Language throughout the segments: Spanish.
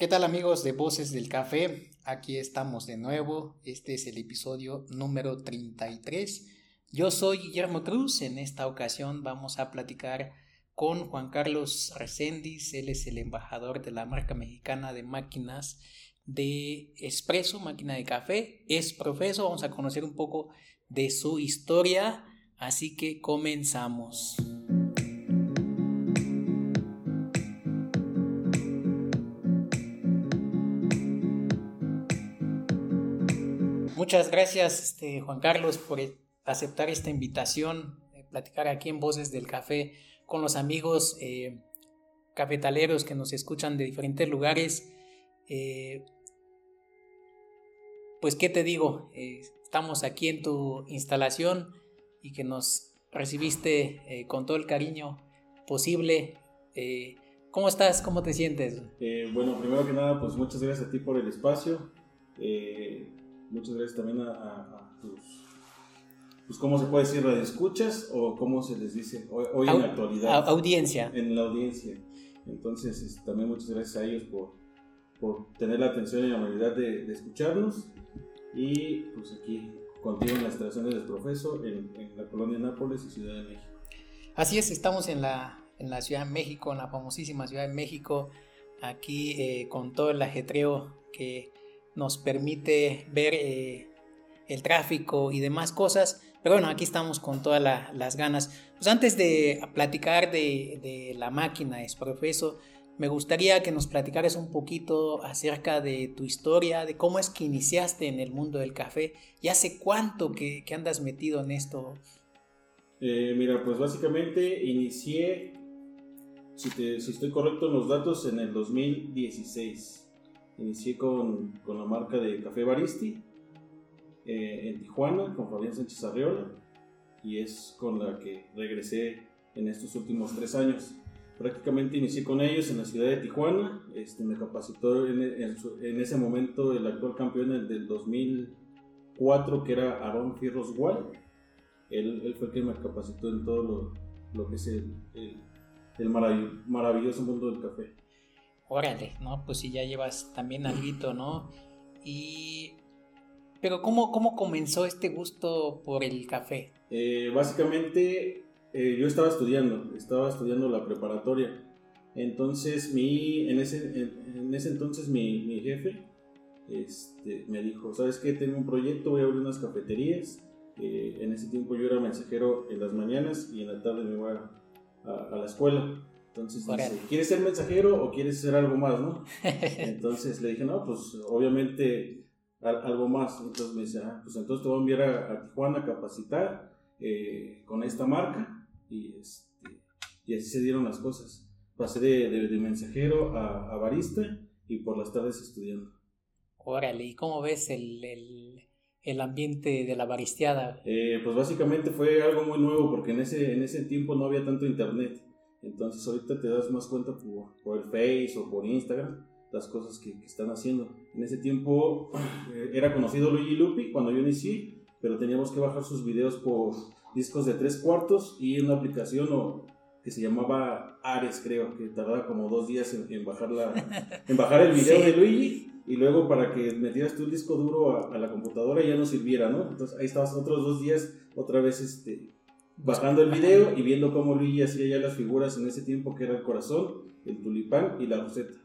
¿Qué tal amigos de Voces del Café? Aquí estamos de nuevo. Este es el episodio número 33. Yo soy Guillermo Cruz. En esta ocasión vamos a platicar con Juan Carlos Reséndiz. Él es el embajador de la marca mexicana de máquinas de espresso, máquina de café. Es profesor. Vamos a conocer un poco de su historia. Así que comenzamos. Muchas gracias, este, Juan Carlos, por aceptar esta invitación, de platicar aquí en Voces del Café con los amigos eh, cafetaleros que nos escuchan de diferentes lugares. Eh, pues, ¿qué te digo? Eh, estamos aquí en tu instalación y que nos recibiste con todo el cariño posible. ¿Cómo estás? ¿Cómo te sientes? bueno, primero que nada, pues muchas gracias a ti por el espacio. Muchas gracias también a, tus, pues, ¿cómo se puede decir? ¿Radioescuchas o cómo se les dice hoy, en la actualidad? audiencia. En la audiencia. Entonces, también muchas gracias a ellos por, por tener la atención y la amabilidad de, escucharnos. Y pues aquí contigo en la instalación del Profeso en, en, la colonia Nápoles y Ciudad de México. Así es, estamos en la, en la Ciudad de México, en la famosísima Ciudad de México, aquí eh, con todo el ajetreo que nos permite ver eh, el tráfico y demás cosas. Pero bueno, aquí estamos con todas las ganas. Pues antes de platicar de, la máquina Esprofeso, me gustaría que nos platicaras un poquito acerca de tu historia, de cómo es que iniciaste en el mundo del café y hace cuánto que, andas metido en esto. Eh, mira, pues básicamente inicié, si estoy correcto en los datos, en el 2016. Inicié con, con la marca de Café Baristi eh, en Tijuana con Fabián Sánchez Arriola y es con la que regresé en estos últimos tres años. Prácticamente inicié con ellos en la ciudad de Tijuana, este, me capacitó en, en, ese momento el actual campeón del 2004 que era Aaron Fierros Wall. Él, él, fue el que me capacitó en todo lo, lo que es el, el maravilloso mundo del café órale, ¿no? Pues si ya llevas también algo, ¿no? Y... Pero ¿cómo, cómo comenzó este gusto por el café? Eh, básicamente eh, yo estaba estudiando, estaba estudiando la preparatoria. Entonces mi, en, ese, en, ese entonces mi, mi jefe este, me dijo, ¿sabes qué? Tengo un proyecto, voy a abrir unas cafeterías. Eh, en ese tiempo yo era mensajero en las mañanas y en la tarde me iba a, a la escuela. Entonces dice, ¿quieres ser mensajero o quieres ser algo más, no? Entonces le dije, no, pues obviamente algo más. Entonces me dice, ah, pues entonces te voy a enviar a, Tijuana a capacitar eh, con esta marca. Y, este, y así se dieron las cosas. Pasé de, de, mensajero a, barista y por las tardes estudiando. Órale, ¿y cómo ves el, el, el ambiente de la baristeada? Eh, pues básicamente fue algo muy nuevo porque en ese, en ese tiempo no había tanto internet. Entonces ahorita te das más cuenta por, por el Face o por Instagram las cosas que, que están haciendo. En ese tiempo eh, era conocido Luigi Lupi cuando yo inicié, pero teníamos que bajar sus videos por discos de tres cuartos y una aplicación o, que se llamaba Ares, creo, que tardaba como dos días en, bajar, la, en bajar el video de Luigi y luego para que metieras tu disco duro a, a, la computadora ya no sirviera, ¿no? Entonces ahí estabas otros dos días otra vez este, bajando el video y viendo cómo Luigi hacía ya las figuras en ese tiempo que era el corazón, el tulipán y la roseta.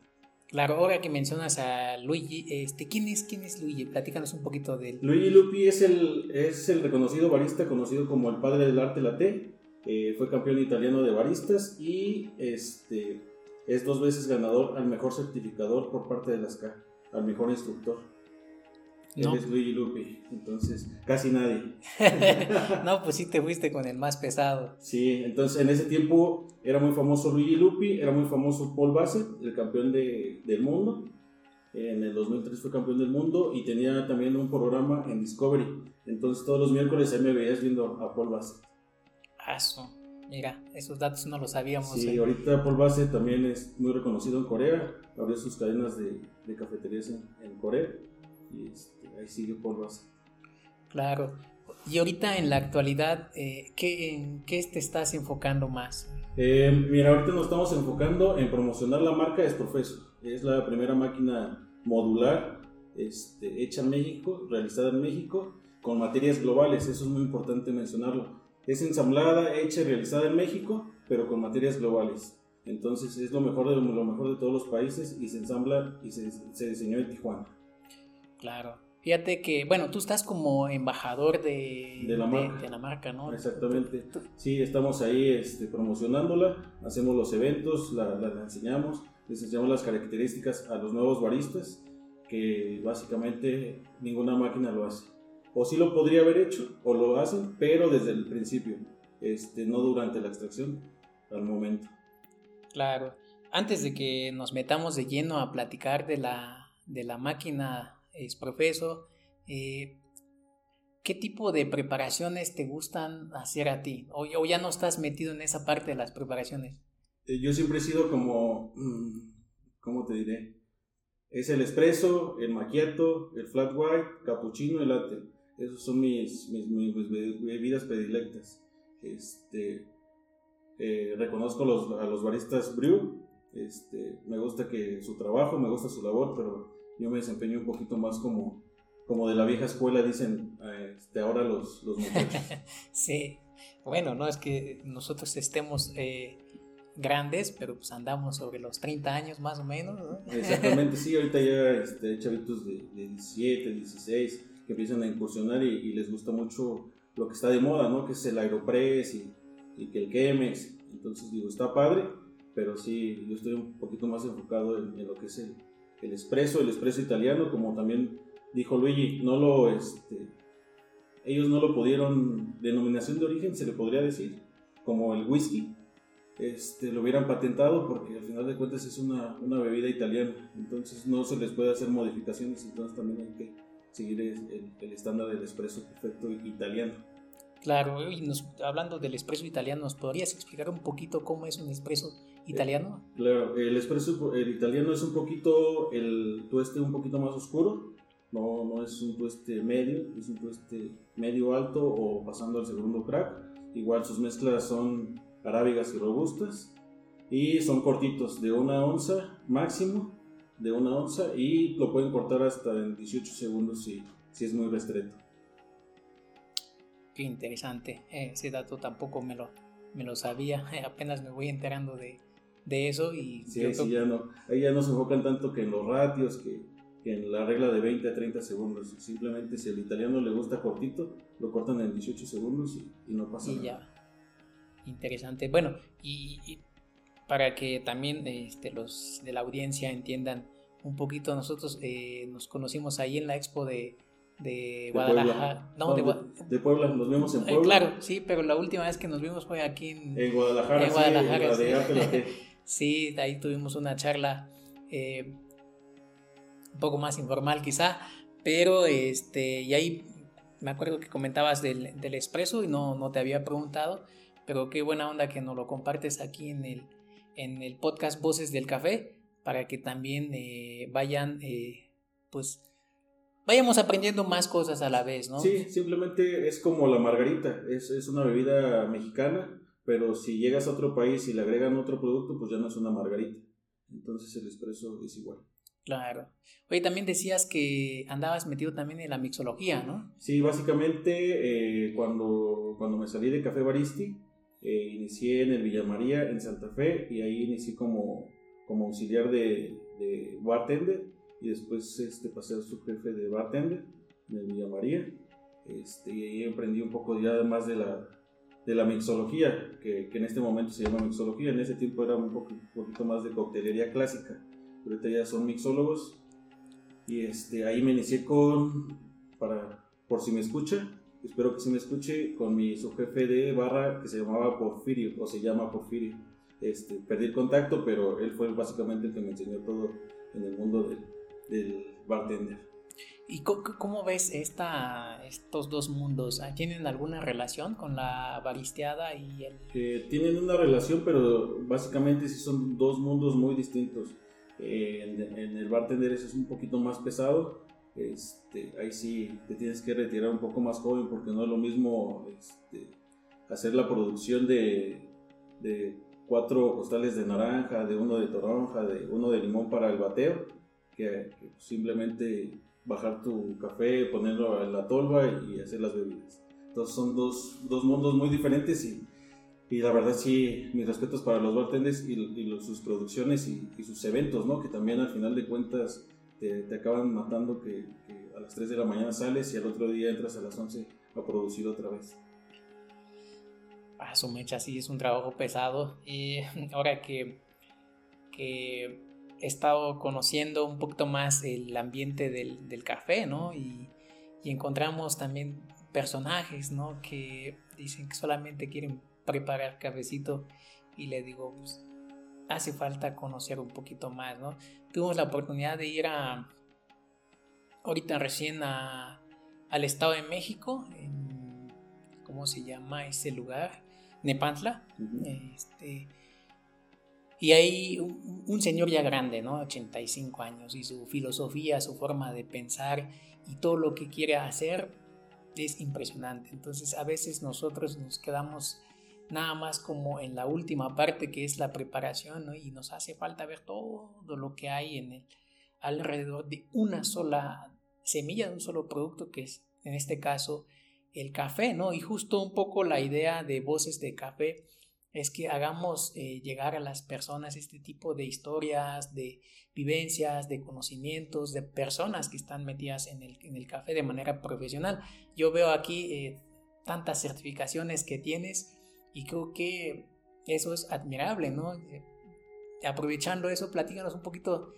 Claro, ahora que mencionas a Luigi, este, ¿quién es, quién es Luigi? Platícanos un poquito de él. Luigi Lupi es el, es el reconocido barista conocido como el padre del arte latte. Eh, fue campeón italiano de baristas y este, es dos veces ganador al mejor certificador por parte de las K, al mejor instructor. Él es Luigi Lupi, entonces casi nadie. no, pues sí te fuiste con el más pesado. Sí, entonces en ese tiempo era muy famoso Luigi Lupi, era muy famoso Paul Bassett, el campeón de, del mundo. En el 2003 fue campeón del mundo y tenía también un programa en Discovery. Entonces todos los miércoles me veías viendo a Paul Bassett. Eso, mira, esos datos no los sabíamos. Sí, ¿eh? ahorita Paul Bassett también es muy reconocido en Corea, abrió sus cadenas de, de cafeterías en, en Corea y este, ahí sigue por Claro. Y ahorita en la actualidad, eh, ¿qué, ¿en qué te estás enfocando más? Eh, mira, ahorita nos estamos enfocando en promocionar la marca Esprofeso. Es la primera máquina modular este, hecha en México, realizada en México, con materias globales, eso es muy importante mencionarlo. Es ensamblada, hecha y realizada en México, pero con materias globales. Entonces es lo mejor de lo mejor de todos los países y se ensambla y se, se diseñó en Tijuana. Claro. Fíjate que, bueno, tú estás como embajador de, De la marca. de la marca, ¿no? Exactamente. Sí, estamos ahí este, promocionándola, hacemos los eventos, la, la- la enseñamos, les enseñamos las características a los nuevos baristas, que básicamente ninguna máquina lo hace. O sí lo podría haber hecho, o lo hacen, pero desde el principio, este, no durante la extracción, al momento. Claro. Antes de que nos metamos de lleno a platicar de la, de la máquina Exprofeso, eh, ¿qué tipo de preparaciones te gustan hacer a ti? O, ya no estás metido en esa parte de las preparaciones? Eh, Yo siempre he sido como, mm, ¿cómo te diré? Es el espresso, el macchiato, el flat white, cappuccino y latte. Esos son mis, mis, mis- mis be- bebidas predilectas. Este, eh, reconozco los, a los baristas brew. Este, me gusta que su trabajo, me gusta su labor, pero yo me desempeño un poquito más como, como de la vieja escuela, dicen eh, este, ahora los, los muchachos. Sí. Bueno, no es que nosotros estemos eh, grandes, pero pues andamos sobre los 30 años más o menos, ¿no? Exactamente, sí, ahorita ya este, hay chavitos de, de 17, 16 que empiezan a incursionar y, y les gusta mucho lo que está de moda, ¿no? Que es el Aeropress y, y que el Chemex. Entonces digo, está padre, pero sí, yo estoy un poquito más enfocado en, en lo que es el, el espresso, el espresso italiano, como también dijo Luigi, no lo, este, ellos no lo pudieron, denominación de origen se le podría decir, como el whisky, este, lo hubieran patentado porque al final de cuentas es una, una bebida italiana, entonces no se les puede hacer modificaciones, entonces también hay que seguir el, el- estándar del espresso perfecto italiano. Claro, y nos, hablando del espresso italiano, ¿nos podrías explicar un poquito cómo es un espresso italiano? Claro, el espresso el italiano es un poquito, el tueste un poquito más oscuro, no, no es un tueste medio, es un tueste medio alto o pasando al segundo crack. Igual sus mezclas son arábigas y robustas y son cortitos, de una onza máximo, de una onza y lo pueden cortar hasta en 18 segundos si, si es muy restreto. Qué interesante, eh, ese dato tampoco me lo, me lo sabía, apenas me voy enterando de, de eso y Sí, yo ya no, ahí ya no se enfocan tanto que en los ratios, que, que en la regla de 20 a 30 segundos. Simplemente si al italiano le gusta cortito, lo cortan en 18 segundos y, y no pasa Y nada. ya. Interesante. Bueno, y, y para que también este, los de la audiencia entiendan un poquito, nosotros eh, nos conocimos ahí en la expo de, de De Guadalajara. Puebla. No, de, de, Gua- de Puebla, nos vimos en eh, Puebla. claro, sí, pero la última vez que nos vimos fue aquí en... En Guadalajara, En Guadalajara, sí. Sí, ahí tuvimos una charla eh, un poco más informal quizá, pero este, y ahí me acuerdo que comentabas del, del expreso y no, no te había preguntado, pero qué buena onda que nos lo compartes aquí en el, en el podcast Voces del Café, para que también eh, vayan, eh, pues, vayamos aprendiendo más cosas a la vez, ¿no? Sí, simplemente es como la margarita, es, es una bebida mexicana, pero si llegas a otro país y le agregan otro producto, pues ya no es una margarita. Entonces el espresso es igual. Claro. Oye, también decías que andabas metido también en la mixología, ¿no? Sí, básicamente eh, cuando, cuando me salí de Café Baristi, eh, inicié en el Villa María, en Santa Fe, y ahí inicié como, como auxiliar de, de bartender, y después este, pasé a su jefe de bartender en el Villa María, este, y ahí aprendí un poco ya más de la, de la mixología, que, que en este momento se llama mixología, en ese tiempo era un, poco, poquito más de coctelería clásica, pero ya son mixólogos, y este, ahí me inicié con, para, por si me escucha, espero que sí me escuche, con mi subjefe de barra que se llamaba Porfirio, o se llama Porfirio. Este, perdí el contacto, pero él fue básicamente el que me enseñó todo en el mundo del, del bartender. ¿Y cómo ves esta, estos dos mundos? Ah, ¿Tienen alguna relación con la baristeada y el... Eh, tienen una relación, pero básicamente sí son dos mundos muy distintos. Eh, en, en el bartender es un poquito más pesado. Este, ahí sí te tienes que retirar un poco más joven porque no es lo mismo este, hacer la producción de, de cuatro costales de naranja, de uno de toronja, de uno de limón para el bateo, que, simplemente bajar tu café, ponerlo en la tolva y, hacer las bebidas. Entonces son dos, dos mundos muy diferentes y, y, la verdad sí, mis respetos para los bartenders y, y sus producciones y, sus eventos, ¿no? Que también al final de cuentas te, te acaban matando que, que, a las 3 de la mañana sales y al otro día entras a las 11 a producir otra vez. A ah, su mecha sí es un trabajo pesado y ahora que, que he estado conociendo un poquito más el ambiente del, del café, ¿no? Y, y, encontramos también personajes, ¿no? Que dicen que solamente quieren preparar cafecito y le digo, pues hace falta conocer un poquito más, ¿no? Tuvimos la oportunidad de ir a, ahorita recién a, al Estado de México, en, ¿cómo se llama ese lugar? Nepantla. este, y hay un, señor ya grande, ¿no? 85 años, y su filosofía, su forma de pensar y todo lo que quiere hacer es impresionante. Entonces a veces nosotros nos quedamos nada más como en la última parte que es la preparación, ¿no? Y nos hace falta ver todo lo que hay en el alrededor de una sola semilla, de un solo producto que es en este caso el café, ¿no? Y justo un poco la idea de voces de café es que hagamos eh, llegar a las personas este tipo de historias, de vivencias, de conocimientos, de personas que están metidas en el, en el café de manera profesional. Yo veo aquí eh, tantas certificaciones que tienes y creo que eso es admirable, ¿no? Eh, aprovechando eso, platícanos un poquito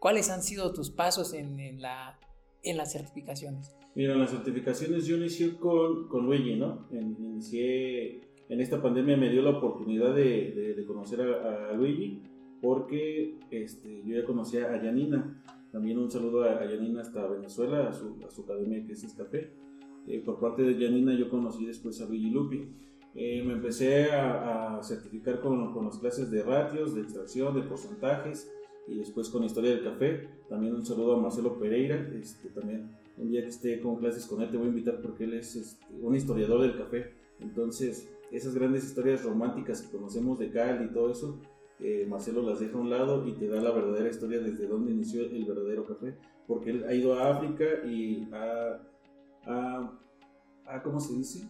cuáles han sido tus pasos en, en, la, en las certificaciones. Mira, las certificaciones yo inicié con, con Luigi, ¿no? inicié en esta pandemia me dio la oportunidad de, conocer a, Luigi porque este, yo ya conocía a Yanina. También un saludo a, Yanina hasta Venezuela, a su, academia que es Escafé. Eh, por parte de Yanina yo conocí después a Luigi Lupi. Eh, me empecé a, certificar con, con, las clases de ratios, de extracción, de porcentajes y después con historia del café. También un saludo a Marcelo Pereira, este, también un día que esté con clases con él te voy a invitar porque él es este, un historiador del café. Entonces, esas grandes historias románticas que conocemos de Cal y todo eso, eh, Marcelo las deja a un lado y te da la verdadera historia desde dónde inició el verdadero café. Porque él ha ido a África y ha, ha, ¿cómo se dice?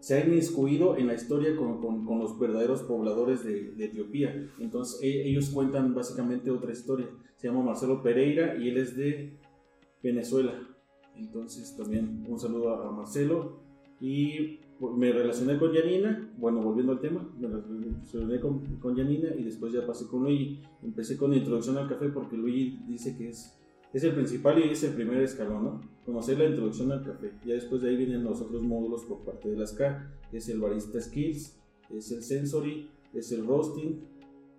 Se ha inmiscuido en la historia con, los verdaderos pobladores de, de Etiopía. Entonces e, ellos cuentan básicamente otra historia. Se llama Marcelo Pereira y él es de Venezuela. Entonces también un saludo a Marcelo. Y me relacioné con Janina, bueno, volviendo al tema, me relacioné con, con Janina y después ya pasé con Luigi. Empecé con introducción al café porque Luigi dice que es, es el principal y es el primer escalón, ¿no? Conocer la introducción al café. Ya después de ahí vienen los otros módulos por parte de las K, es el Barista Skills, es el Sensory, es el Roasting,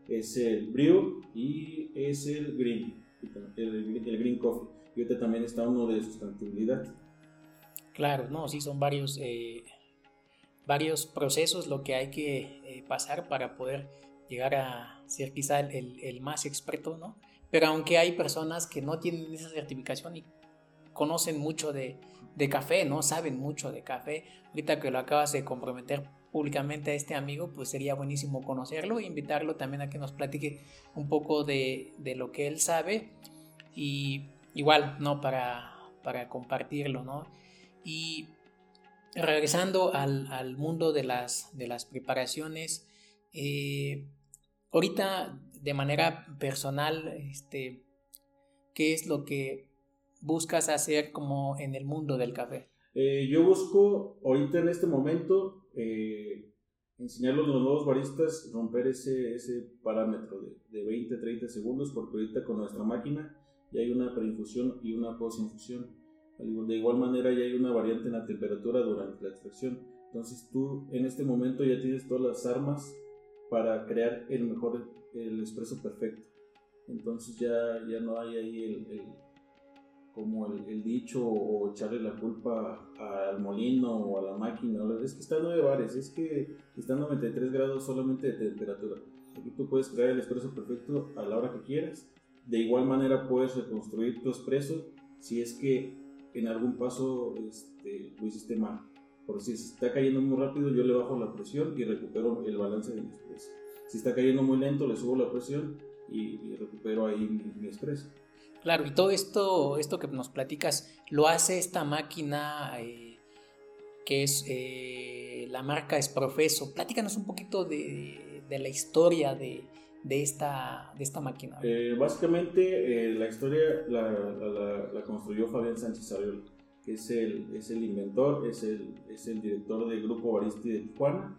es el Brew y es el Green, el, el Green Coffee y ahorita también está uno de sustentabilidad. Claro, no, sí son varios, eh, varios procesos lo que hay que eh, pasar para poder llegar a ser quizá el, el, más experto, ¿no? Pero aunque hay personas que no tienen esa certificación y conocen mucho de, de café, ¿no? Saben mucho de café. Ahorita que lo acabas de comprometer públicamente a este amigo, pues sería buenísimo conocerlo e invitarlo también a que nos platique un poco de, de lo que él sabe y igual, ¿no? Para, para compartirlo, ¿no? Y regresando al, al mundo de las, de las preparaciones, eh, ahorita de manera personal, este, ¿qué es lo que buscas hacer como en el mundo del café? Eh, yo busco ahorita en este momento eh, enseñarle a los nuevos baristas romper ese, ese parámetro de, de 20, 30 segundos, porque ahorita con nuestra máquina ya hay una preinfusión y una posinfusión. De igual manera ya hay una variante en la temperatura durante la extracción. Entonces tú en este momento ya tienes todas las armas para crear el mejor, el expreso perfecto. Entonces ya, ya no hay ahí el, como el, dicho o echarle la culpa al molino o a la máquina. Es que está a 9 bares, es que está a 93 grados solamente de temperatura. Aquí tú puedes crear el expreso perfecto a la hora que quieras de igual manera puedes reconstruir tu expreso si es que en algún paso este, lo hiciste mal. Por si está cayendo muy rápido, yo le bajo la presión y recupero el balance de mi espresso. Si está cayendo muy lento, le subo la presión y, recupero ahí mi, mi expreso. Claro, y todo esto, esto que nos platicas, lo hace esta máquina eh, que es eh, la marca Esprofeso. Platícanos un poquito de la historia de, de, esta, de esta máquina. Eh, básicamente, la historia la, la, la, construyó Fabián Sánchez Ariola, que es el, es el inventor, es el, es el director del grupo Baristi de Tijuana.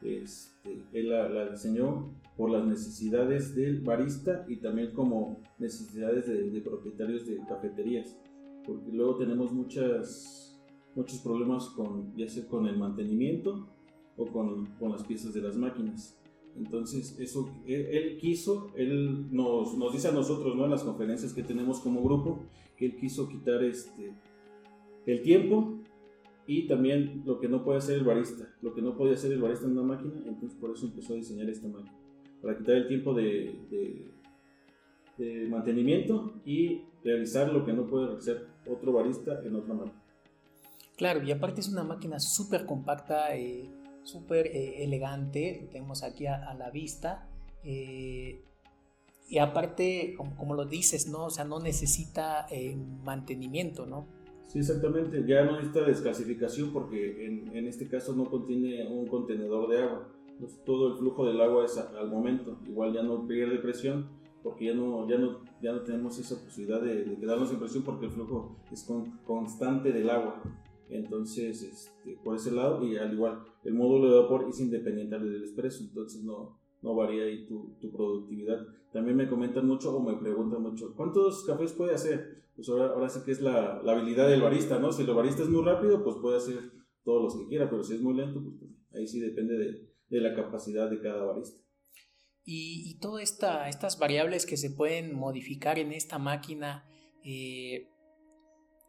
Este, él la, la diseñó por las necesidades del barista y también como necesidades de, propietarios de cafeterías, porque luego tenemos muchas, muchos problemas con, ya sea con el mantenimiento o con, con las piezas de las máquinas. Entonces, eso, él, quiso, él nos, nos, dice a nosotros, ¿no? En las conferencias que tenemos como grupo, que él quiso quitar este, el tiempo y también lo que no puede hacer el barista, lo que no podía hacer el barista en una máquina, entonces por eso empezó a diseñar esta máquina para quitar el tiempo de, de, mantenimiento y realizar lo que no puede hacer otro barista en otra máquina. Claro, y aparte es una máquina súper compacta, eh, súper eh, elegante, tenemos aquí a, la vista. Eh, y aparte, como, lo dices, ¿no? O sea, no necesita mantenimiento, ¿no? Sí, exactamente. Ya no necesita desclasificación porque en, en, este caso no contiene un contenedor de agua. Todo el flujo del agua es al momento. Igual ya no pierde presión porque ya no, ya no, ya no tenemos esa posibilidad de, quedarnos en presión porque el flujo es constante del agua. Entonces, este, por ese lado, y al igual, el módulo de vapor es independiente del expreso, entonces no, no varía ahí tu, tu, productividad. También me comentan mucho o me preguntan mucho, ¿cuántos cafés puede hacer? Pues ahora, ahora sí que es la, la habilidad del barista, ¿no? Si el barista es muy rápido, pues puede hacer todos los que quiera, pero si es muy lento, pues ahí sí depende de, de la capacidad de cada barista. Y, y todas esta, estas variables que se pueden modificar en esta máquina, eh,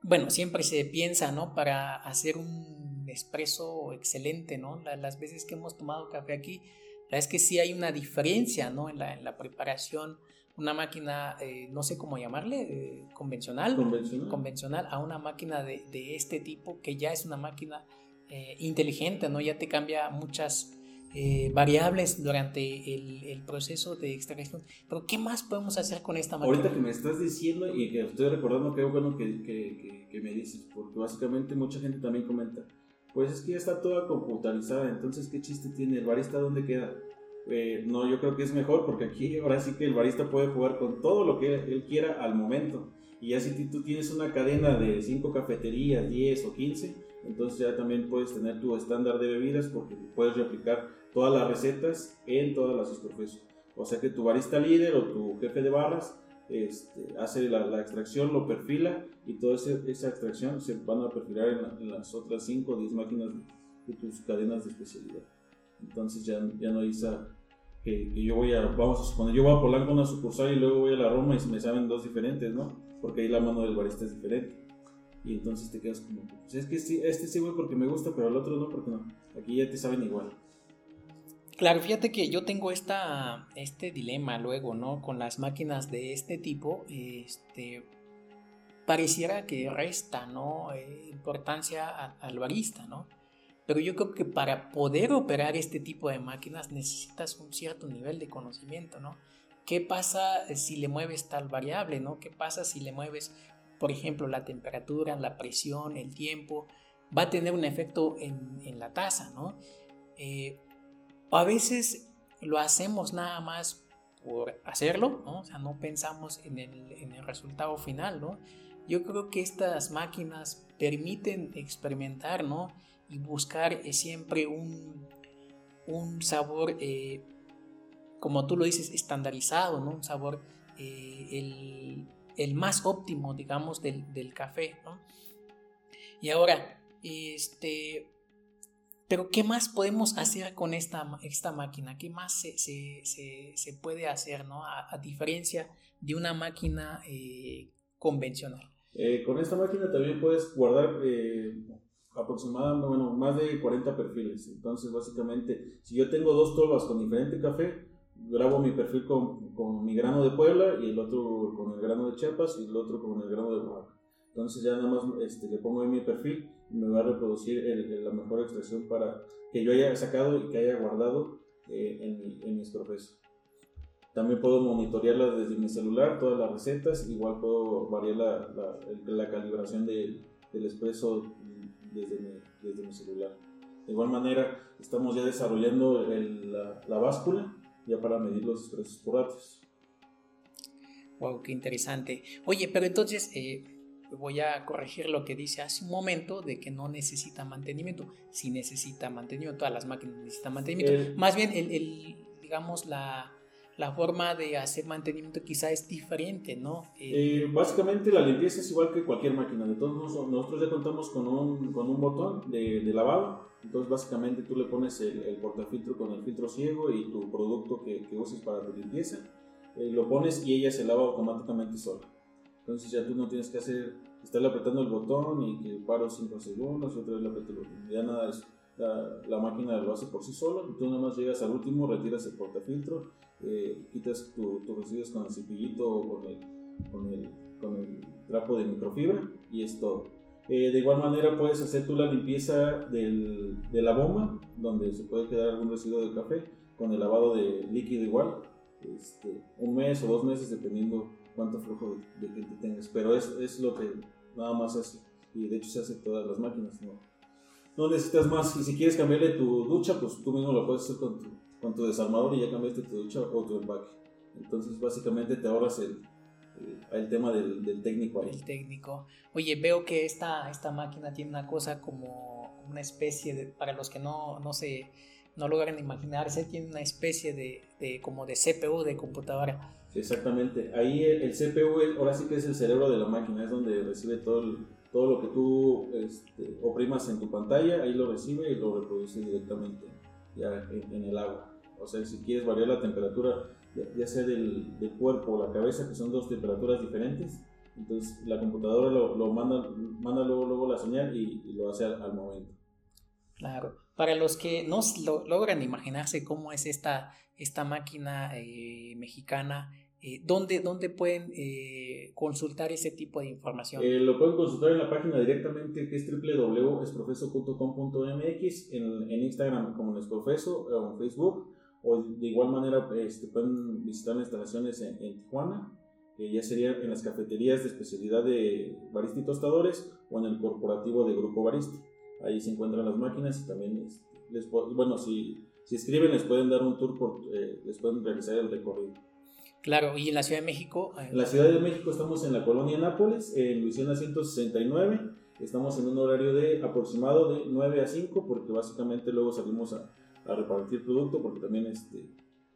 bueno, siempre se piensa, ¿no? Para hacer un expreso excelente, ¿no? las veces que hemos tomado café aquí, la es que sí hay una diferencia, ¿no? En la, en la preparación, una máquina, eh, no sé cómo llamarle, eh, convencional, convencional, convencional, a una máquina de, de, este tipo que ya es una máquina inteligente, ¿no? Ya te cambia muchas eh, variables durante el, proceso de extracción. Pero ¿qué más podemos hacer con esta máquina? Ahorita que me estás diciendo y que estoy recordando, qué bueno que, que, que, me dices, porque básicamente mucha gente también comenta, pues es que ya está toda computarizada, entonces ¿qué chiste tiene? ¿El barista dónde queda? Eh, no, yo creo que es mejor porque aquí ahora sí que el barista puede jugar con todo lo que él quiera al momento. Y ya si tú tienes una cadena de 5 cafeterías, 10 o 15, entonces ya también puedes tener tu estándar de bebidas porque puedes replicar todas las recetas en todas las escofes. O sea que tu barista líder o tu jefe de barras este, hace la, extracción, lo perfila y toda esa extracción se van a perfilar en, las otras 5 o 10 máquinas de, tus cadenas de especialidad. Entonces ya, ya no hay esa que, yo voy a, vamos a suponer, yo voy a Polanco una sucursal y luego voy a la Roma y me saben dos diferentes, ¿no? Porque ahí la mano del barista es diferente. Y entonces te quedas como, pues es que este sí voy porque me gusta, pero el otro no porque no. Aquí ya te saben igual. Claro, fíjate que yo tengo esta, este dilema luego, ¿no? Con las máquinas de este tipo, este, pareciera que resta, ¿no? Eh, importancia al barista, ¿no? Pero yo creo que para poder operar este tipo de máquinas necesitas un cierto nivel de conocimiento, ¿no? ¿Qué pasa si le mueves tal variable, ¿no? ¿Qué pasa si le mueves, por ejemplo, la temperatura, la presión, el tiempo? Va a tener un efecto en, en la tasa, ¿no? Eh, a veces lo hacemos nada más por hacerlo, ¿no? O sea, no pensamos en el, resultado final, ¿no? Yo creo que estas máquinas permiten experimentar, ¿no? Y buscar eh, siempre un, un sabor, eh, como tú lo dices, estandarizado, ¿no? Un sabor, eh, el, el, más óptimo, digamos, del, del café, ¿no? Y ahora, este, pero ¿qué más podemos hacer con esta, esta máquina? ¿Qué más se, se, se, puede hacer, ¿no? A, diferencia de una máquina eh, convencional? Eh, con esta máquina también puedes guardar eh, aproximadamente, bueno, más de 40 perfiles. Entonces, básicamente, si yo tengo dos tolvas con diferente café, grabo mi perfil con, con mi grano de Puebla y el otro con el grano de Chiapas y el otro con el grano de Oaxaca. Entonces ya nada más este, le pongo en mi perfil me va a reproducir la mejor extracción para que yo haya sacado y que haya guardado eh, en, en mis procesos. También puedo monitorearla desde mi celular, todas las recetas, igual puedo variar la, la, la calibración del expreso desde mi, desde mi, celular. De igual manera, estamos ya desarrollando el, la, la, báscula ya para medir los expresos por datos. Wow, qué interesante. Oye, pero entonces eh, voy a corregir lo que dice hace un momento de que no necesita mantenimiento. Si necesita mantenimiento, todas las máquinas necesitan mantenimiento. Más bien, el, el digamos, la, la forma de hacer mantenimiento quizá es diferente, ¿no? Eh, eh, básicamente la limpieza es igual que cualquier máquina. De todos nosotros ya contamos con un, con un botón de, de, lavado. Entonces básicamente tú le pones el, el, portafiltro con el filtro ciego y tu producto que, que uses para tu limpieza. Eh, lo pones y ella se lava automáticamente sola. Entonces ya tú no tienes que hacer, estarle apretando el botón y que paro 5 segundos, otra vez le aprieto el botón. Ya nada, es, la, la, máquina lo hace por sí solo. Y tú nada más llegas al último, retiras el portafiltro eh, quitas tus tu residuos con el cepillito o con el, con el, con el trapo de microfibra y es todo. Eh, de igual manera puedes hacer tú la limpieza del, de la bomba, donde se puede quedar algún residuo de café, con el lavado de líquido igual, este, un mes o dos meses dependiendo cuánto flujo de, que tengas. Pero es, es, lo que nada más hace, y de hecho se hace todas las máquinas. ¿no? no necesitas más, y si quieres cambiarle tu ducha, pues tú mismo lo puedes hacer con tu, con tu desarmador y ya cambiaste tu ducha o tu empaque. Entonces, básicamente te ahorras el, el, tema del, del, técnico ahí. El técnico. Oye, veo que esta, esta máquina tiene una cosa como una especie de, para los que no, no se no logran imaginarse, tiene una especie de, de como de CPU de computadora. Exactamente. Ahí el, CPU es, ahora sí que es el cerebro de la máquina, es donde recibe todo, todo lo que tú este, oprimas en tu pantalla, ahí lo recibe y lo reproduce directamente ya en el agua. O sea, si quieres variar la temperatura, ya sea del, del cuerpo o la cabeza, que son dos temperaturas diferentes, entonces la computadora lo, lo manda, manda luego, luego la señal y, lo hace al, momento. Claro. Para los que no lo, logran imaginarse cómo es esta, esta máquina eh, mexicana, eh, ¿dónde, ¿dónde, pueden eh, consultar ese tipo de información? Eh, lo pueden consultar en la página directamente que es www.esprofeso.com.mx, en, en Instagram como Esprofeso o en Facebook o de igual manera este, pueden visitar instalaciones en, Tijuana, que ya sería en las cafeterías de especialidad de barista y tostadores o en el corporativo de Grupo Barista. Ahí se encuentran las máquinas y también este, les, bueno, si, si escriben les pueden dar un tour, por, eh, les pueden realizar el recorrido. Claro, ¿y en la Ciudad de México? En la Ciudad de México estamos en la colonia Nápoles, en Luisiana 169. Estamos en un horario de aproximado de 9 a 5 porque básicamente luego salimos a, repartir producto porque también este,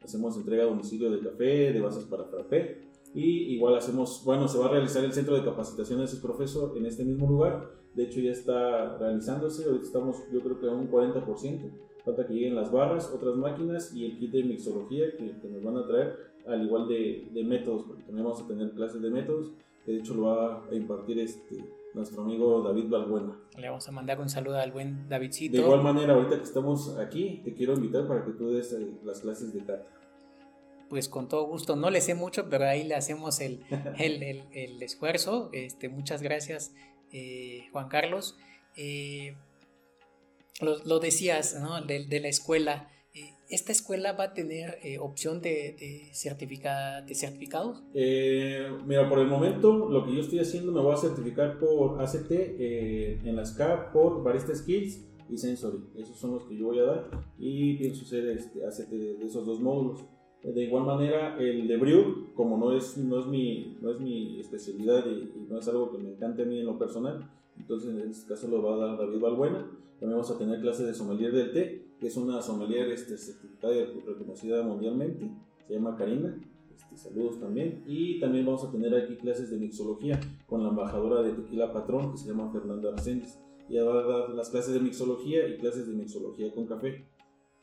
hacemos entrega a domicilio de café, de bases para frappé y igual hacemos, bueno, se va a realizar el centro de capacitación de ese profesor en este mismo lugar, de hecho ya está realizándose, ahorita estamos yo creo que a un 40%, falta que lleguen las barras, otras máquinas y el kit de mixología que, que nos van a traer, al igual de, de, métodos, porque también vamos a tener clases de métodos, que de hecho lo va a impartir este nuestro amigo David Balbuena. Le vamos a mandar un saludo al buen Davidcito. De igual manera, ahorita que estamos aquí, te quiero invitar para que tú des eh, las clases de cata. Pues con todo gusto, no le sé mucho, pero ahí le hacemos el, el, el, esfuerzo. Este, muchas gracias, eh, Juan Carlos. Eh, lo, lo, decías, ¿no? De, de la escuela ¿Esta escuela va a tener eh, opción de, de, certifica, de certificados? Eh, mira, por el momento lo que yo estoy haciendo me voy a certificar por ACT eh, en la SCA por Barista Skills y Sensory. Esos son los que yo voy a dar y pienso hacer este, ACT de, esos dos módulos. De igual manera, el de Brew, como no es, no es, mi, no es mi especialidad y, y, no es algo que me encante a mí en lo personal, entonces en este caso lo va a dar David Balbuena. También vamos a tener clases de sommelier del té que es una sommelier este, certificada y reconocida mundialmente, se llama Karina. Este, saludos también. Y también vamos a tener aquí clases de mixología con la embajadora de Tequila Patrón, que se llama Fernanda Arcendis. Y va a dar las clases de mixología y clases de mixología con café.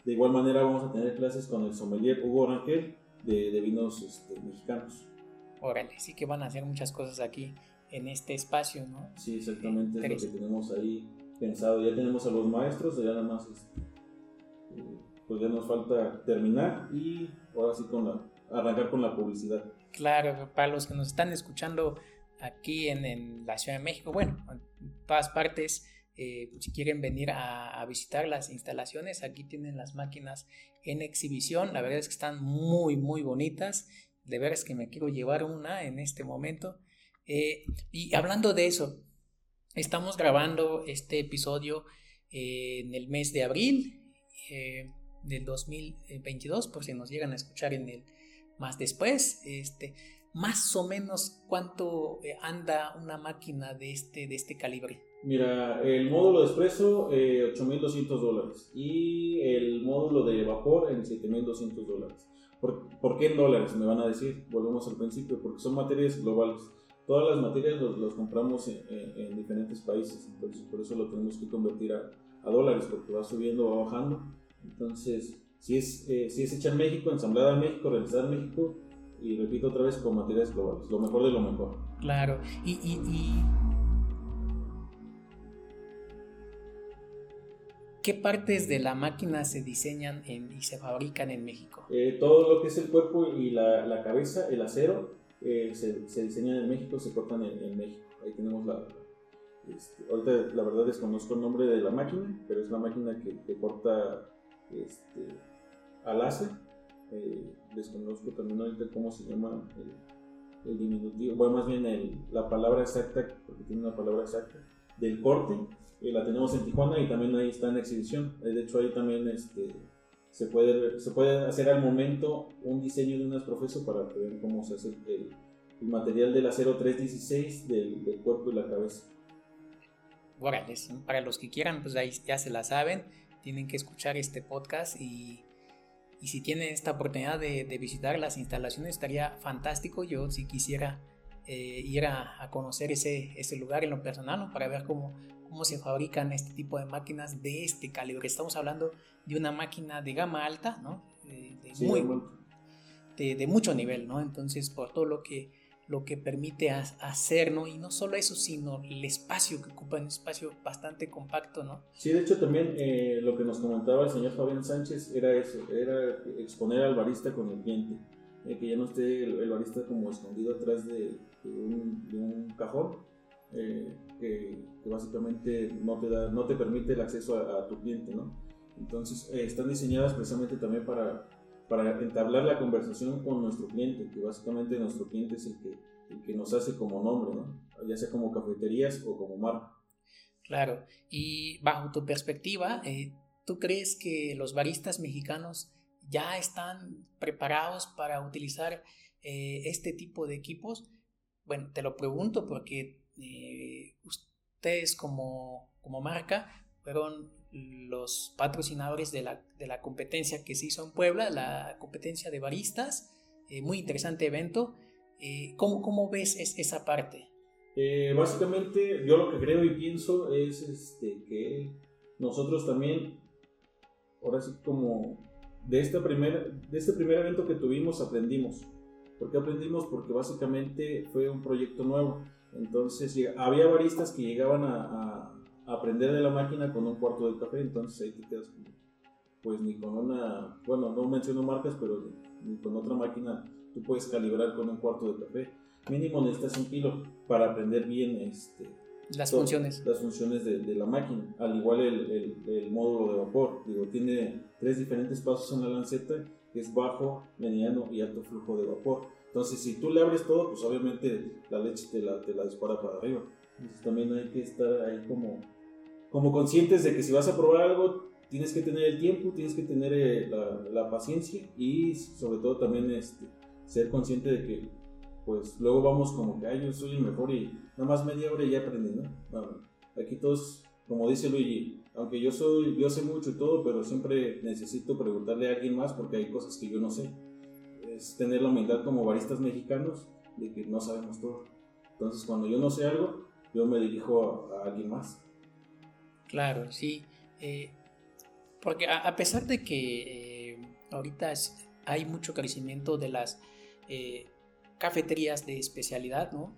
De igual manera vamos a tener clases con el sommelier Hugo Rangel de, de vinos este, mexicanos. Órale, sí que van a hacer muchas cosas aquí en este espacio, ¿no? Sí, exactamente, es lo que tenemos ahí pensado. Ya tenemos a los maestros, ya nada más este, pues ya nos falta terminar y ahora sí con la, arrancar con la publicidad. Claro, para los que nos están escuchando aquí en, la Ciudad de México, bueno, en todas partes. Eh, si quieren venir a, visitar las instalaciones, aquí tienen las máquinas en exhibición. La verdad es que están muy, muy bonitas. De veras que me quiero llevar una en este momento. Eh, y hablando de eso, estamos grabando este episodio eh, en el mes de abril del 2022, por si nos llegan a escuchar en el más después. Este, más o menos cuánto eh, anda una máquina de este, de este calibre. Mira, el módulo de expreso, eh, 8.200 dólares. Y el módulo de vapor en 7.200 dólares. ¿Por, ¿Por, qué en dólares? Me van a decir. Volvemos al principio. Porque son materias globales. Todas las materias los, compramos en, diferentes países. Entonces, por eso lo tenemos que convertir a, a dólares. Porque va subiendo, va bajando. Entonces, si es, eh, si es hecha en México, ensamblada en México, realizada en México, y repito otra vez, con materiales globales, lo mejor de lo mejor. Claro, y, y, ¿qué partes de la máquina se diseñan y se fabrican en México? Eh, todo lo que es el cuerpo y la, la cabeza, el acero, eh, se, se, diseñan en México, se cortan en, México. Ahí tenemos la... Este, ahorita la verdad desconozco el nombre de la máquina, pero es la máquina que, que corta este, al láser eh, desconozco también ahorita cómo se llama el, diminutivo, bueno, más bien la palabra exacta, porque tiene una palabra exacta, del corte, eh, la tenemos en Tijuana y también ahí está en exhibición. Eh, de hecho, ahí también este, se, puede, se puede hacer al momento un diseño de unas profeso para ver cómo se hace el, material del acero 316 del, del cuerpo y la cabeza. para los que quieran, pues ahí ya se la saben, tienen que escuchar este podcast y y si tienen esta oportunidad de, visitar las instalaciones, estaría fantástico. Yo si quisiera eh, ir a, conocer ese, ese lugar en lo personal, para ver cómo, cómo se fabrican este tipo de máquinas de este calibre. Estamos hablando de una máquina de gama alta, ¿no? de, muy, de, de, mucho nivel, ¿no? Entonces, por todo lo que lo que permite hacer, ¿no? Y no solo eso, sino el espacio que ocupa, un espacio bastante compacto, ¿no? Sí, de hecho también eh, lo que nos comentaba el señor Fabián Sánchez era eso, era exponer al barista con el cliente, eh, que ya no esté el, barista como escondido atrás de, un, cajón, eh, que, básicamente no te, da, no te permite el acceso a, a tu cliente, ¿no? Entonces, están diseñadas precisamente también para para entablar la conversación con nuestro cliente, que básicamente nuestro cliente es el que, que nos hace como nombre, ¿no? ya sea como cafeterías o como marca. Claro, y bajo tu perspectiva, eh, ¿tú crees que los baristas mexicanos ya están preparados para utilizar eh, este tipo de equipos? Bueno, te lo pregunto porque eh, ustedes como, como marca fueron los patrocinadores de la, de la, competencia que se hizo en Puebla, la competencia de baristas. Eh, muy interesante evento. Eh, ¿cómo, ¿cómo, ves esa parte? Eh, básicamente, yo lo que creo y pienso es este, que nosotros también, ahora sí, como de este, primer, de este primer evento que tuvimos, aprendimos. ¿Por qué aprendimos? Porque básicamente fue un proyecto nuevo. Entonces, había baristas que llegaban a aprender de la máquina con un cuarto de café, entonces ahí te quedas pues ni con una, bueno, no menciono marcas, pero ni con otra máquina tú puedes calibrar con un cuarto de café. Mínimo necesitas un kilo para aprender bien este, las funciones. Las funciones de, de, la máquina. Al igual el, el, el, módulo de vapor. Digo, tiene tres diferentes pasos en la lanceta, que es bajo, mediano y alto flujo de vapor. Entonces, si tú le abres todo, pues obviamente la leche te la, te la dispara para arriba. Entonces también hay que estar ahí como como conscientes de que si vas a probar algo, tienes que tener el tiempo, tienes que tener eh, la, paciencia y sobre todo también este, ser consciente de que pues luego vamos como que, ay, yo soy el mejor y nada más media hora y ya aprendí, ¿no? aquí todos, como dice Luigi, aunque yo soy, yo sé mucho y todo, pero siempre necesito preguntarle a alguien más porque hay cosas que yo no sé. Es tener la humildad como baristas mexicanos de que no sabemos todo. Entonces cuando yo no sé algo, yo me dirijo a alguien más. Claro, sí. Eh, porque a, pesar de que eh, ahorita hay mucho crecimiento de las eh, cafeterías de especialidad, ¿no?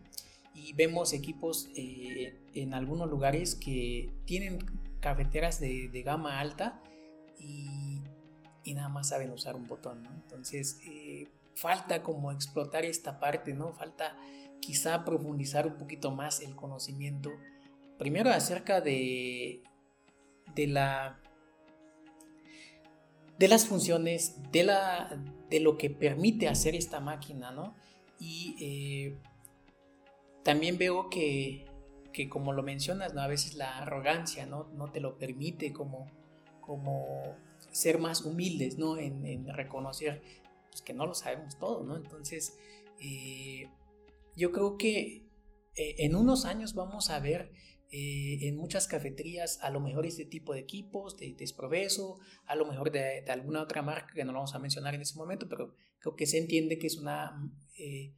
Y vemos equipos en algunos lugares que tienen cafeteras de, gama alta y, y, nada más saben usar un botón, ¿no? Entonces, falta como explotar esta parte, ¿no? Falta quizá profundizar un poquito más el conocimiento, primero acerca de, de la de las funciones, de, la, de lo que permite hacer esta máquina, ¿no? Y eh, también veo que, que, como lo mencionas, ¿no? A veces la arrogancia, ¿no? No te lo permite como, como ser más humildes, ¿no? En, reconocer pues, que no lo sabemos todo, ¿no? Entonces, eh, yo creo que eh, en unos años vamos a ver eh, en muchas cafeterías a lo mejor este tipo de equipos de, de a lo mejor de, alguna otra marca que no lo vamos a mencionar en ese momento, pero creo que se entiende que es una eh,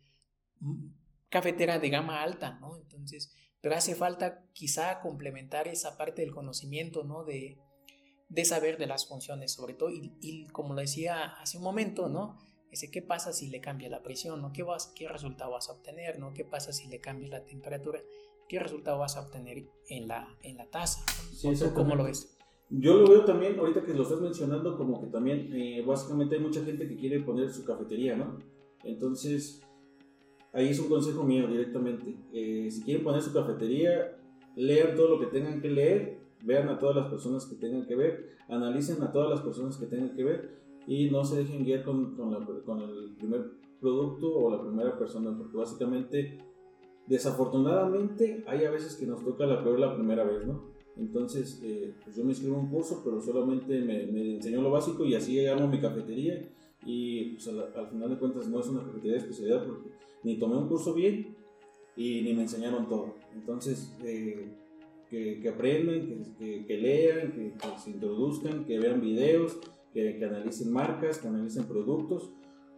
cafetera de gama alta, ¿no? Entonces, pero hace falta quizá complementar esa parte del conocimiento, ¿no? De, de saber de las funciones, sobre todo, y, y, como lo decía hace un momento, ¿no? Ese, ¿Qué pasa si le cambia la presión? ¿no? ¿Qué, vas, ¿Qué resultado vas a obtener? ¿no? ¿Qué pasa si le cambia la temperatura? Qué resultado vas a obtener en la, en la tasa. ¿Cómo lo ves? Yo lo veo también, ahorita que lo estás mencionando, como que también eh, básicamente hay mucha gente que quiere poner su cafetería, ¿no? Entonces, ahí es un consejo mío directamente. Eh, si quieren poner su cafetería, lean todo lo que tengan que leer, vean a todas las personas que tengan que ver, analicen a todas las personas que tengan que ver y no se dejen guiar con, con, la, con el primer producto o la primera persona, porque básicamente Desafortunadamente, hay a veces que nos toca la peor la primera vez, ¿no? Entonces, eh, pues yo me inscribo a un curso, pero solamente me, me, enseñó lo básico y así armo mi cafetería. Y pues, al, final de cuentas no es una cafetería de especialidad porque ni tomé un curso bien y ni me enseñaron todo. Entonces, eh, que, aprendan, que, que, lean, que, se introduzcan, que vean videos, que, analicen marcas, que analicen productos,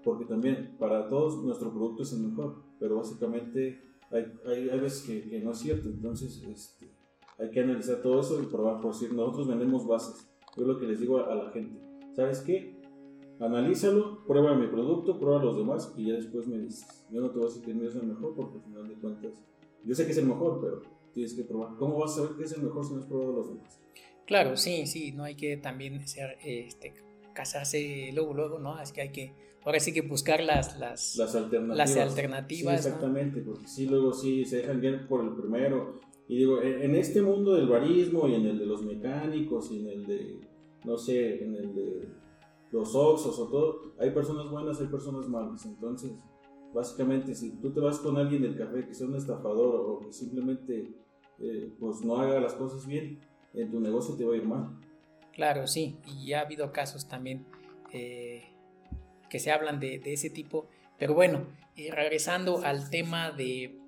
porque también para todos nuestro producto es el mejor, pero básicamente hay, hay, veces que, no es cierto, entonces este, hay que analizar todo eso y probar, por decir, nosotros vendemos bases, yo lo que les digo a, la gente, ¿sabes qué? Analízalo, prueba mi producto, prueba los demás y ya después me dices, yo no te voy a decir que es el mejor porque al final de cuentas, yo sé que es el mejor, pero tienes que probar. ¿Cómo vas a saber que es el mejor si no has probado los demás? Claro, sí, sí, no hay que también ser, este, casarse luego, luego, ¿no? Es que hay que ahora sí que buscar las, las, las alternativas. Las alternativas exactamente, porque sí, luego sí se dejan bien por el primero. Y digo, en, este mundo del barismo y en el de los mecánicos y en el de, no sé, en el de los oxos o todo, hay personas buenas, hay personas malas. Entonces, básicamente, si tú te vas con alguien del café que sea un estafador o que simplemente eh, pues no haga las cosas bien, en tu negocio te va a ir mal. Claro, sí, y ya ha habido casos también. Eh, que se hablan de, ese tipo. Pero bueno, eh, regresando al tema de,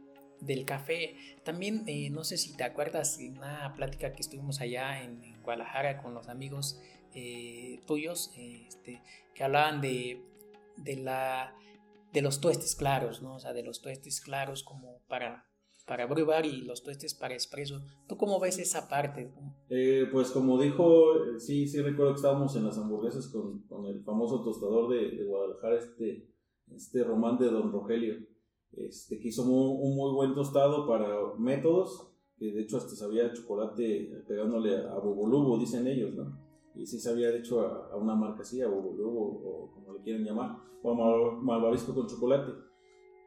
del café, también eh, no sé si te acuerdas de una plática que estuvimos allá en, Guadalajara con los amigos eh, tuyos, este, que hablaban de, de, la, de los tuestes claros, ¿no? O sea, de los tuestes claros como para para brevar y los tuestes para expreso. ¿Tú cómo ves esa parte? Eh, pues como dijo, sí, sí recuerdo que estábamos en las hamburguesas con, con el famoso tostador de, de, Guadalajara, este, este Román de Don Rogelio, este, que hizo un muy buen tostado para métodos, que de hecho hasta sabía chocolate pegándole a, Bobolubo, dicen ellos, ¿no? Y sí sabía de hecho a, una marca así, a Bobolubo o como le quieren llamar, o a Malvavisco con chocolate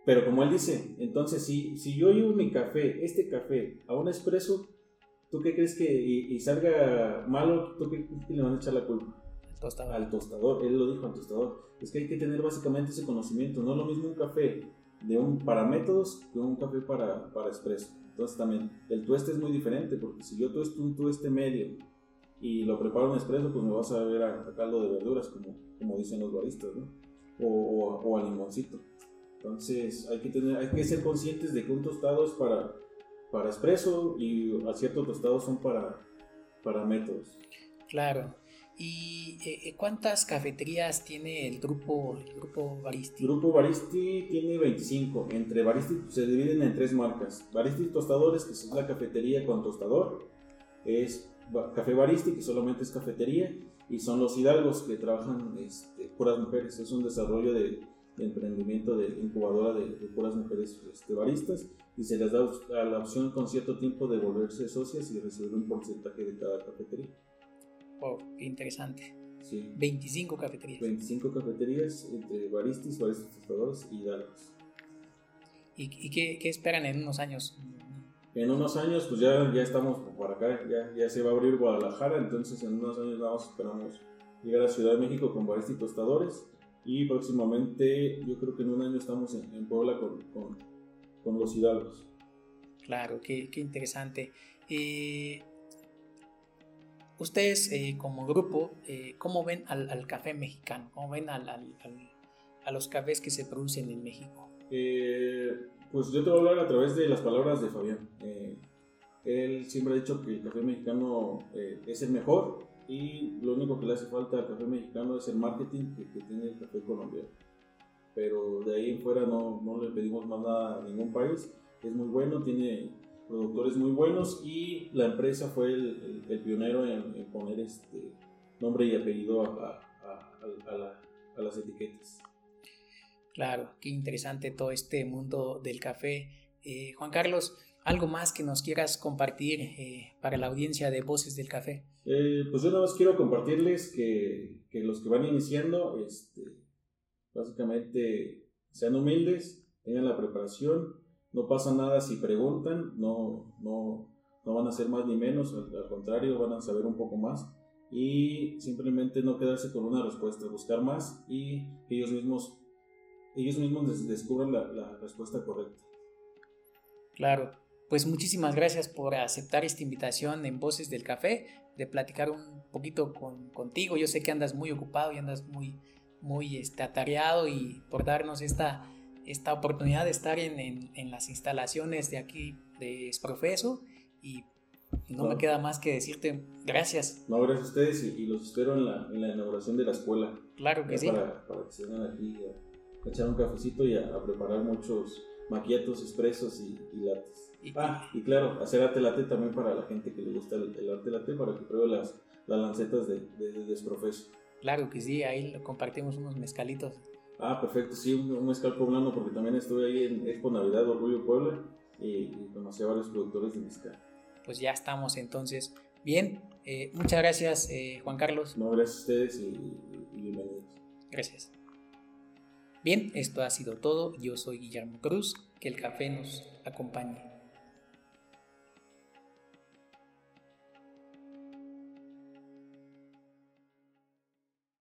pero como él dice, entonces si, si yo llevo mi café, este café, a un expreso, ¿tú qué crees que y, salga malo? ¿Tú qué crees que le van a echar la culpa? Tostador. Al tostador, él lo dijo al tostador. Es que hay que tener básicamente ese conocimiento. No es lo mismo un café de un para métodos que un café para, para expreso. Entonces también el tueste es muy diferente porque si yo tuesto un tueste medio y lo preparo en expreso, pues me vas a ver a, caldo de verduras, como, como dicen los baristas, ¿no? O, o, o a limoncito. Entonces hay que, tener, hay que ser conscientes de que un tostado es para, para expreso y a ciertos tostados son para, para métodos. Claro. ¿Y eh, cuántas cafeterías tiene el grupo, el grupo Baristi? El grupo Baristi tiene 25. Entre Baristi se dividen en tres marcas. Baristi Tostadores, que es la cafetería con tostador. Es Café Baristi, que solamente es cafetería. Y son los Hidalgos, que trabajan este, puras mujeres. Es un desarrollo de, de emprendimiento de incubadora de, puras mujeres este, baristas y se les da la opción con cierto tiempo de volverse socias y recibir un porcentaje de cada cafetería. Wow, qué interesante. Sí. 25 cafeterías. 25 cafeterías entre baristas, baristas tostadores y dalgos. ¿Y, qué, qué, esperan en unos años? En unos años, pues ya, ya estamos por acá, ya, ya se va a abrir Guadalajara, entonces en unos años nada más esperamos llegar a Ciudad de México con baristas y tostadores. Y próximamente, yo creo que en un año estamos en, Puebla con, con, con, los hidalgos. Claro, qué, qué interesante. Eh, ustedes eh, como grupo, eh, ¿cómo ven al, al, café mexicano? ¿Cómo ven al, al, a los cafés que se producen en México? pues yo te voy a hablar a través de las palabras de Fabián. él siempre ha dicho que el café mexicano es el mejor y lo único que le hace falta al café mexicano es el marketing que, tiene el café colombiano. Pero de ahí en fuera no, no le pedimos más nada a ningún país. Es muy bueno, tiene productores muy buenos y la empresa fue el, el, pionero en, poner este nombre y apellido a, a, a, las etiquetas. Claro, qué interesante todo este mundo del café. Eh, Juan Carlos, ¿algo más que nos quieras compartir eh, para la audiencia de Voces del Café? Eh, pues yo nada más quiero compartirles que, que los que van iniciando, este, básicamente sean humildes, tengan la preparación, no pasa nada si preguntan, no, no, no van a ser más ni menos, al, contrario, van a saber un poco más y simplemente no quedarse con una respuesta, buscar más y ellos mismos, ellos mismos descubran la, la respuesta correcta. Claro, pues muchísimas gracias por aceptar esta invitación en Voces del Café, de platicar un poquito con, contigo. Yo sé que andas muy ocupado y andas muy, muy este, atareado y por darnos esta, esta oportunidad de estar en, en, las instalaciones de aquí de Esprofeso y no, me queda más que decirte gracias. No, gracias a ustedes y, los espero en la, en la, inauguración de la escuela. Claro que sí. Para, para, que se vengan aquí a, echar un cafecito y a, a preparar muchos maquietos, expresos y, y lates. Y, ah, y claro, hacer arte latte también para la gente que le gusta el, arte latte, para que pruebe las, las lancetas de, de, Desprofeso. Claro que sí, ahí compartimos unos mezcalitos. Ah, perfecto, sí, un, mezcal poblano, porque también estuve ahí en Expo Navidad Orgullo Puebla y, conocí a varios productores de mezcal. Pues ya estamos entonces. Bien, eh, muchas gracias eh, Juan Carlos. No, gracias a ustedes y bienvenidos. Gracias. Bien, esto ha sido todo. Yo soy Guillermo Cruz. Que el café nos acompañe.